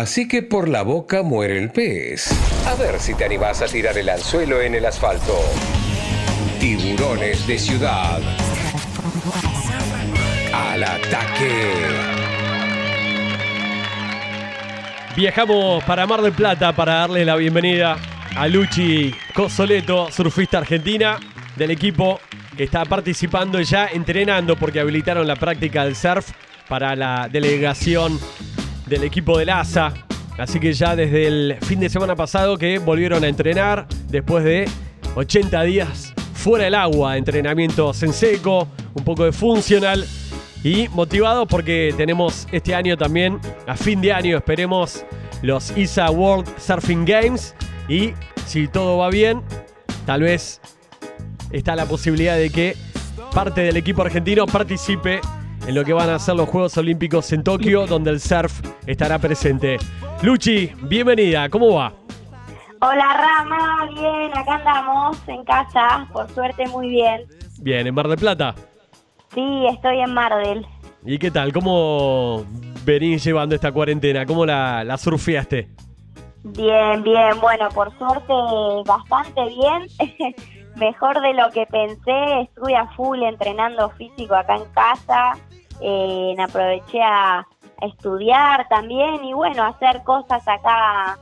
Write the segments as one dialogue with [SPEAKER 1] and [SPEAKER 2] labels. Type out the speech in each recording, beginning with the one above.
[SPEAKER 1] Así que por la boca muere el pez. A ver si te animás a tirar el anzuelo en el asfalto. Tiburones de ciudad. Al ataque.
[SPEAKER 2] Viajamos para Mar del Plata para darle la bienvenida a Luchi Cosoleto, surfista argentina del equipo que está participando y ya entrenando porque habilitaron la práctica del surf para la delegación del equipo del ASA. Así que ya desde el fin de semana pasado que volvieron a entrenar después de 80 días fuera del agua, entrenamientos en seco, un poco de funcional y motivados porque tenemos este año también, a fin de año esperemos, los ISA World Surfing Games y si todo va bien, tal vez está la posibilidad de que parte del equipo argentino participe en lo que van a ser los Juegos Olímpicos en Tokio, donde el surf estará presente. Luchi, bienvenida, ¿cómo va?
[SPEAKER 3] Hola Rama, bien, acá andamos en casa, por suerte muy bien.
[SPEAKER 2] Bien, en Mar del Plata.
[SPEAKER 3] Sí, estoy en Mar del.
[SPEAKER 2] ¿Y qué tal? ¿Cómo venís llevando esta cuarentena? ¿Cómo la, la surfeaste?
[SPEAKER 3] Bien, bien, bueno, por suerte bastante bien. Mejor de lo que pensé, estuve a full entrenando físico acá en casa, eh, aproveché a estudiar también y bueno, hacer cosas acá,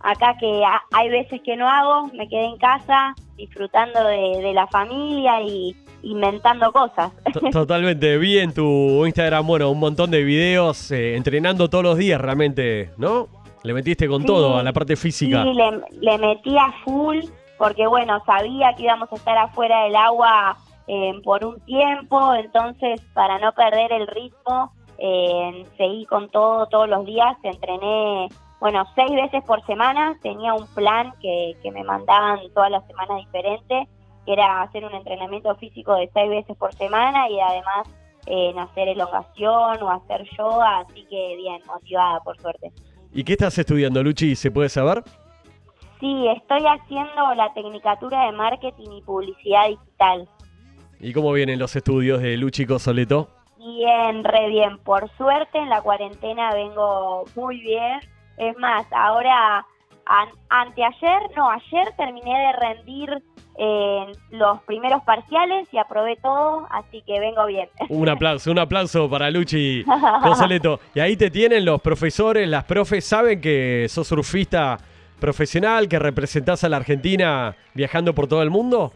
[SPEAKER 3] acá que hay veces que no hago, me quedé en casa disfrutando de, la familia y inventando cosas.
[SPEAKER 2] Totalmente, vi en tu Instagram, bueno, un montón de videos eh, entrenando todos los días realmente, ¿no? Le metiste con todo a la parte física.
[SPEAKER 3] Sí, le, le metí a full porque bueno, sabía que íbamos a estar afuera del agua eh, por un tiempo, entonces para no perder el ritmo, eh, seguí con todo todos los días, entrené, bueno, seis veces por semana, tenía un plan que, que me mandaban todas las semanas diferentes, que era hacer un entrenamiento físico de seis veces por semana y además eh, hacer elongación o hacer yoga, así que bien, motivada por suerte.
[SPEAKER 2] ¿Y qué estás estudiando, Luchi? ¿Se puede saber?
[SPEAKER 3] Sí, estoy haciendo la Tecnicatura de Marketing y Publicidad Digital.
[SPEAKER 2] ¿Y cómo vienen los estudios de Luchi Cosoleto?
[SPEAKER 3] Bien, re bien. Por suerte en la cuarentena vengo muy bien. Es más, ahora, anteayer, no, ayer terminé de rendir eh, los primeros parciales y aprobé todo, así que vengo bien.
[SPEAKER 2] Un aplauso, un aplauso para Luchi Cosoleto. Y ahí te tienen los profesores, las profes, saben que sos surfista profesional, que representás a la Argentina viajando por todo el mundo?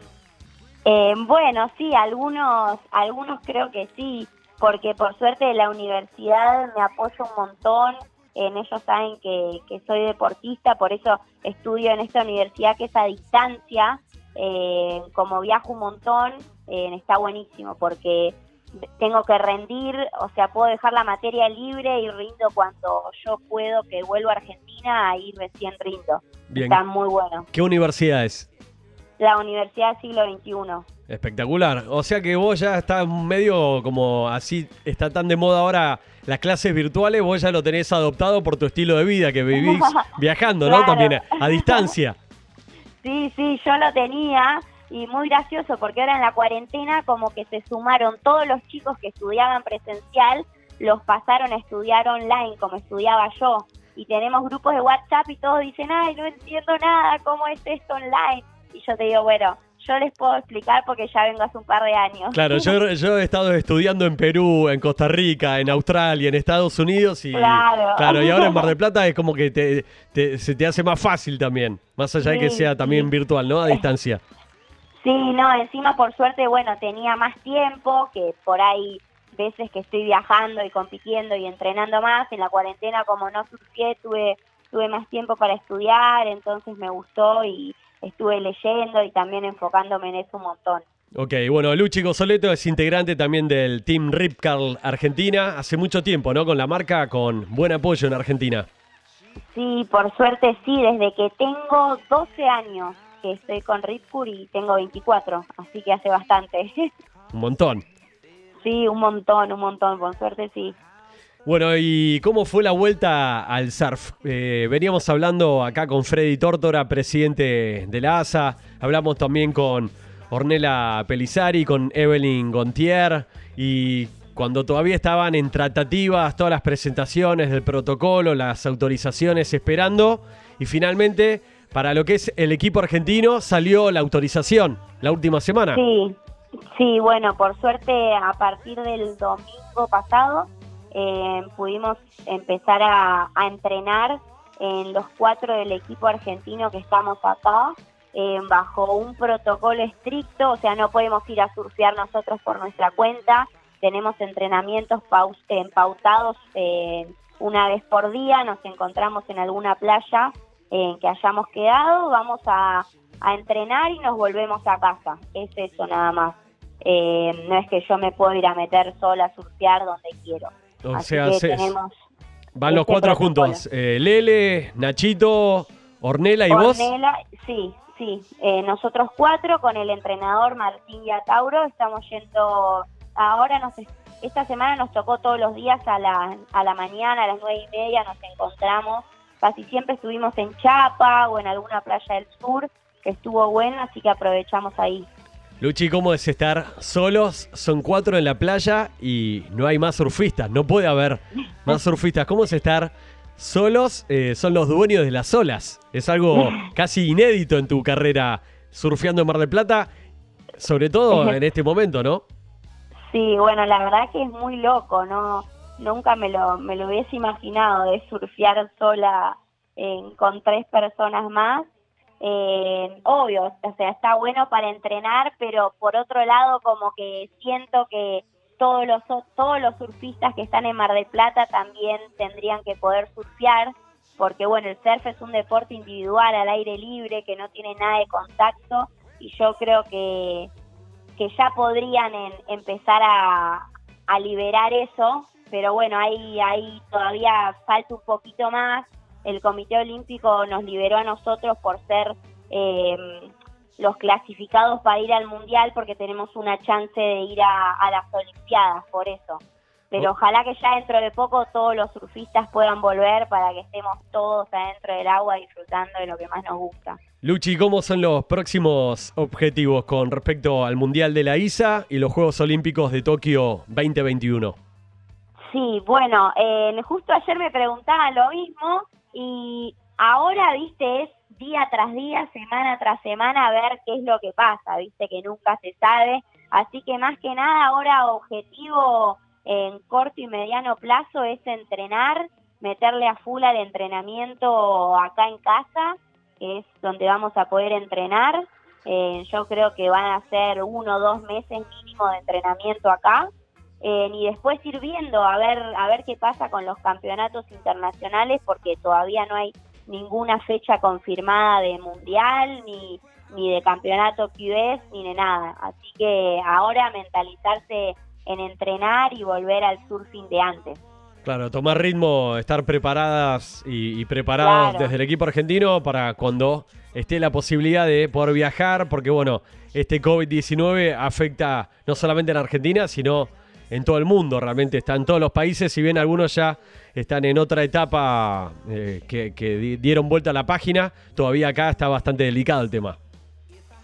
[SPEAKER 3] Eh, bueno, sí, algunos, algunos creo que sí, porque por suerte la universidad me apoya un montón. En ellos saben que, soy deportista, por eso estudio en esta universidad que es a distancia. Eh, como viajo un montón, eh, está buenísimo porque tengo que rendir, o sea, puedo dejar la materia libre y rindo cuando yo puedo, que vuelvo a Argentina, ahí recién rindo. Está muy bueno.
[SPEAKER 2] ¿Qué universidad es?
[SPEAKER 3] La Universidad del Siglo XXI.
[SPEAKER 2] Espectacular. O sea que vos ya estás medio como así, está tan de moda ahora las clases virtuales, vos ya lo tenés adoptado por tu estilo de vida, que vivís viajando, ¿no? También a distancia.
[SPEAKER 3] Sí, sí, yo lo tenía y muy gracioso porque ahora en la cuarentena como que se sumaron todos los chicos que estudiaban presencial, los pasaron a estudiar online como estudiaba yo. Y tenemos grupos de WhatsApp y todos dicen, ay, no entiendo nada, ¿cómo es esto online? Y yo te digo, bueno, yo les puedo explicar porque ya vengo hace un par de años.
[SPEAKER 2] Claro, yo, yo he estado estudiando en Perú, en Costa Rica, en Australia, en Estados Unidos y claro, claro y ahora en Mar del Plata es como que te, se te hace más fácil también, más allá de que sea también virtual, ¿no? A distancia.
[SPEAKER 3] Sí, no, encima por suerte, bueno, tenía más tiempo, que por ahí veces que estoy viajando y compitiendo y entrenando más, en la cuarentena como no surgié, tuve, tuve más tiempo para estudiar, entonces me gustó y estuve leyendo y también enfocándome en eso un montón.
[SPEAKER 2] Ok, bueno, Luchi Gozoleto es integrante también del Team Ripcarl Argentina, hace mucho tiempo, ¿no? Con la marca, con buen apoyo en Argentina.
[SPEAKER 3] Sí, por suerte sí, desde que tengo 12 años que estoy con Ripcur y tengo 24, así que hace bastante.
[SPEAKER 2] Un montón.
[SPEAKER 3] Sí, un montón, un montón, con suerte sí.
[SPEAKER 2] Bueno, ¿y cómo fue la vuelta al surf? Eh, veníamos hablando acá con Freddy Tórtora, presidente de la ASA, hablamos también con Ornella Pelizari, con Evelyn Gontier, y cuando todavía estaban en tratativas, todas las presentaciones del protocolo, las autorizaciones esperando, y finalmente para lo que es el equipo argentino salió la autorización la última semana.
[SPEAKER 3] Sí, sí, bueno, por suerte a partir del domingo pasado eh, pudimos empezar a, entrenar en los cuatro del equipo argentino que estamos acá. Eh, bajo un protocolo estricto, o sea, no podemos ir a surfear nosotros por nuestra cuenta, tenemos entrenamientos pautados eh, una vez por día, nos encontramos en alguna playa en que hayamos quedado, vamos a, entrenar y nos volvemos a casa. Es eso nada más. Eh, no es que yo me puedo ir a meter sola a surfear donde quiero.
[SPEAKER 2] O sea, tenemos van los este cuatro juntos. Eh, Lele, Nachito, Ornela y vos.
[SPEAKER 3] Ornela, sí, sí. Eh, nosotros cuatro con el entrenador Martín Tauro estamos yendo. Ahora nos esta semana nos tocó todos los días a la, a la mañana, a las nueve y media nos encontramos Casi siempre estuvimos en Chapa o en alguna playa del sur, que estuvo buena, así que aprovechamos ahí.
[SPEAKER 2] Luchi, ¿cómo es estar solos? Son cuatro en la playa y no hay más surfistas, no puede haber más surfistas. ¿Cómo es estar solos? Eh, son los dueños de las olas. Es algo casi inédito en tu carrera surfeando en Mar del Plata, sobre todo en este momento, ¿no?
[SPEAKER 3] Sí, bueno, la verdad que es muy loco, ¿no? nunca me lo, me lo hubiese imaginado de surfear sola con tres personas más. Eh, obvio, o sea, está bueno para entrenar, pero por otro lado como que siento que todos los, todos los surfistas que están en Mar del Plata también tendrían que poder surfear, porque bueno, el surf es un deporte individual al aire libre que no tiene nada de contacto y yo creo que, que ya podrían empezar a, a liberar eso pero bueno, ahí, ahí todavía falta un poquito más. El Comité Olímpico nos liberó a nosotros por ser em, los clasificados para ir al Mundial porque tenemos una chance de ir a, las Olimpiadas, por eso. Pero oh. ojalá que ya dentro de poco todos los surfistas puedan volver para que estemos todos adentro del agua disfrutando de lo que más nos gusta.
[SPEAKER 2] Luchi, ¿cómo son los próximos objetivos con respecto al Mundial de la ISA y los Juegos Olímpicos de Tokio 2021?
[SPEAKER 3] Sí, bueno, eh, justo ayer me preguntaban lo mismo y ahora, viste, es día tras día, semana tras semana, ver qué es lo que pasa, viste, que nunca se sabe. Así que más que nada ahora objetivo en corto y mediano plazo es entrenar, meterle a full al entrenamiento acá en casa, que es donde vamos a poder entrenar. Eh, yo creo que van a ser uno o dos meses mínimo de entrenamiento acá eh, ni después ir viendo a ver, a ver qué pasa con los campeonatos internacionales, porque todavía no hay ninguna fecha confirmada de mundial, ni, ni de campeonato QS, ni de nada. Así que ahora mentalizarse en entrenar y volver al surfing de antes.
[SPEAKER 2] Claro, tomar ritmo, estar preparadas y, preparados desde el equipo argentino para cuando esté la posibilidad de poder viajar, porque bueno, este COVID-19 afecta no solamente en Argentina, sino en todo el mundo, realmente está en todos los países, si bien algunos ya están en otra etapa eh, que, dieron vuelta a la página, todavía acá está bastante delicado el tema.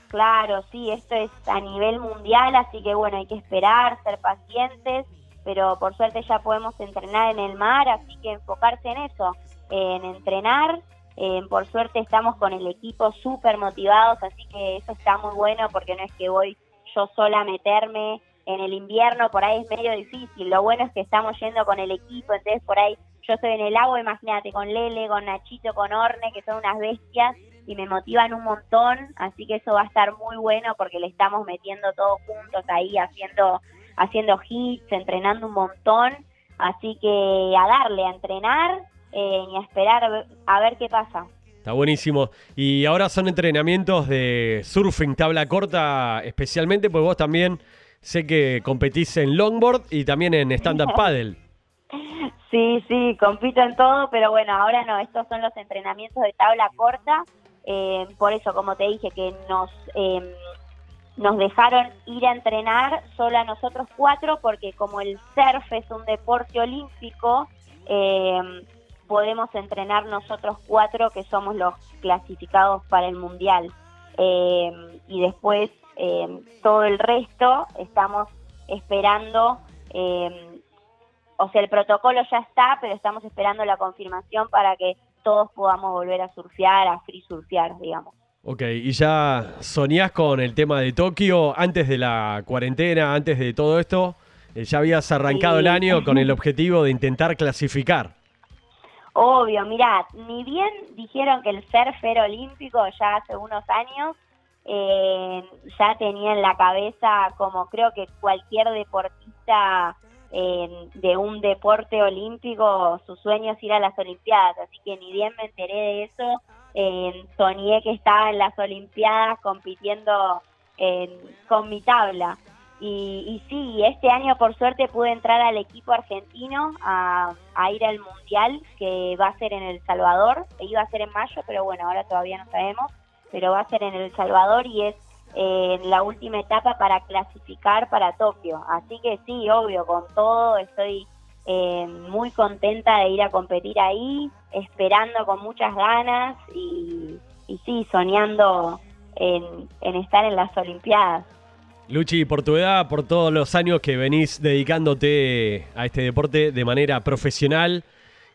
[SPEAKER 3] Claro, sí, esto es a nivel mundial, así que bueno, hay que esperar, ser pacientes, pero por suerte ya podemos entrenar en el mar, así que enfocarse en eso, en entrenar. Eh, por suerte estamos con el equipo súper motivados, así que eso está muy bueno porque no es que voy yo sola a meterme en el invierno por ahí es medio difícil. Lo bueno es que estamos yendo con el equipo, entonces por ahí yo estoy en el agua, imagínate, con Lele, con Nachito, con Orne, que son unas bestias y me motivan un montón, así que eso va a estar muy bueno porque le estamos metiendo todos juntos ahí, haciendo, haciendo hits, entrenando un montón, así que a darle, a entrenar eh, y a esperar a ver qué pasa.
[SPEAKER 2] Está buenísimo. Y ahora son entrenamientos de surfing, tabla corta especialmente, pues vos también Sé que competís en longboard y también en stand-up paddle.
[SPEAKER 3] Sí, sí, compito en todo, pero bueno, ahora no, estos son los entrenamientos de tabla corta. Eh, por eso, como te dije, que nos, eh, nos dejaron ir a entrenar solo a nosotros cuatro, porque como el surf es un deporte olímpico, eh, podemos entrenar nosotros cuatro, que somos los clasificados para el mundial. y después eh, todo el resto estamos esperando eh, o sea, el protocolo ya está, pero estamos esperando la confirmación para que todos podamos volver a surfear, a free surfear, digamos.
[SPEAKER 2] Ok, ¿y ya soñás con el tema de Tokio antes de la cuarentena, antes de todo esto? Eh, ¿Ya habías arrancado el año con el objetivo de intentar clasificar?
[SPEAKER 3] Obvio, mirá, ni bien dijeron que el surf era olímpico ya hace unos años, eh, ya tenía en la cabeza, como creo que cualquier deportista eh, de un deporte olímpico, su sueño es ir a las Olimpiadas, así que ni bien me enteré de eso, eh, soñé que estaba en las Olimpiadas compitiendo con mi tabla. Y, y, sí, este año por suerte pude entrar al equipo argentino a, a, ir al Mundial que va a ser en El Salvador, iba a ser en mayo, pero bueno, ahora todavía no sabemos, pero va a ser en El Salvador y es eh, la última etapa para clasificar para Tokio. Así que sí, obvio, con todo estoy eh, muy contenta de ir a competir ahí, esperando con muchas ganas y, sí, soñando en estar en las Olimpiadas.
[SPEAKER 2] Luchi, por tu edad, por todos los años que venís dedicándote a este deporte de manera profesional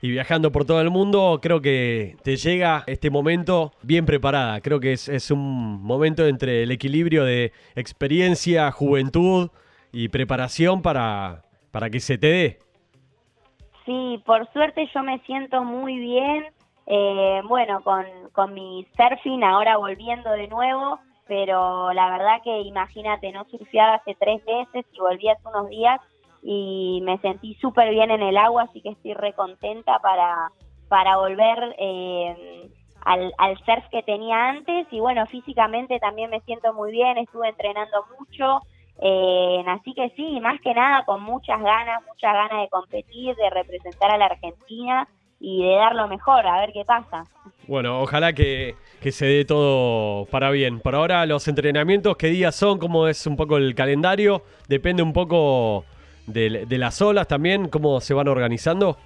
[SPEAKER 2] y viajando por todo el mundo, creo que te llega este momento bien preparada. Creo que es, un momento entre el equilibrio de experiencia, juventud y preparación para, para que se te dé.
[SPEAKER 3] Sí, por suerte yo me siento muy bien. Eh, bueno, con, con mi surfing ahora volviendo de nuevo pero la verdad que imagínate, no surfeaba hace tres veces y volví hace unos días y me sentí súper bien en el agua, así que estoy re contenta para, para volver eh, al, surf que tenía antes y bueno, físicamente también me siento muy bien, estuve entrenando mucho, eh, así que sí, más que nada con muchas ganas, muchas ganas de competir, de representar a la Argentina y de dar lo mejor, a ver qué pasa.
[SPEAKER 2] Bueno, ojalá que, se dé todo para bien. Por ahora los entrenamientos, ¿qué días son? ¿Cómo es un poco el calendario? Depende un poco de, las olas también, cómo se van organizando.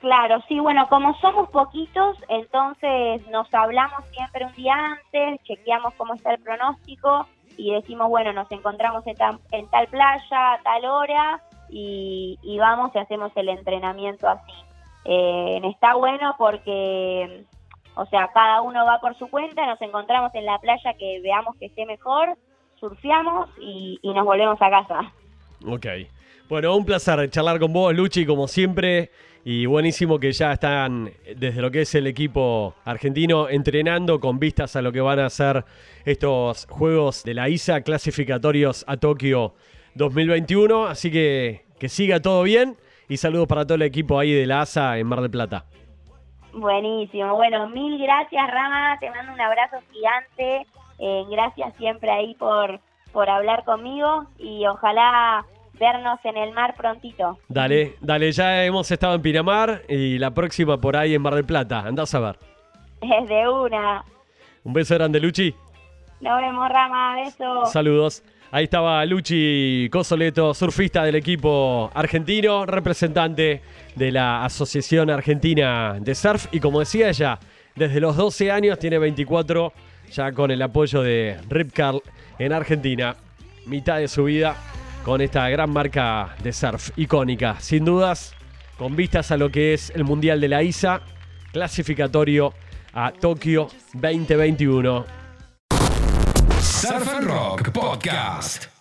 [SPEAKER 3] Claro, sí, bueno, como somos poquitos, entonces nos hablamos siempre un día antes, chequeamos cómo está el pronóstico y decimos, bueno, nos encontramos en, en tal playa, a tal hora y, y vamos y hacemos el entrenamiento así. Eh, está bueno porque, o sea, cada uno va por su cuenta, nos encontramos en la playa que veamos que esté mejor, surfeamos y, nos volvemos a casa.
[SPEAKER 2] Ok. Bueno, un placer charlar con vos, Luchi, como siempre. Y buenísimo que ya están desde lo que es el equipo argentino entrenando con vistas a lo que van a ser estos Juegos de la ISA clasificatorios a Tokio 2021. Así que que siga todo bien y saludos para todo el equipo ahí de la ASA en Mar del Plata.
[SPEAKER 3] Buenísimo, bueno, mil gracias Rama, te mando un abrazo gigante, eh, gracias siempre ahí por, por hablar conmigo y ojalá vernos en el mar prontito.
[SPEAKER 2] Dale, dale, ya hemos estado en Pinamar y la próxima por ahí en Mar del Plata, andás a ver.
[SPEAKER 3] Es de una.
[SPEAKER 2] Un beso grande, Luchi.
[SPEAKER 3] Nos vemos, Rama, besos.
[SPEAKER 2] Saludos. Ahí estaba Luchi Cosoleto, surfista del equipo argentino, representante de la Asociación Argentina de Surf. Y como decía ella, desde los 12 años tiene 24, ya con el apoyo de Rip Carl en Argentina. Mitad de su vida con esta gran marca de surf icónica. Sin dudas, con vistas a lo que es el Mundial de la ISA, clasificatorio a Tokio 2021. Surf Rock Podcast.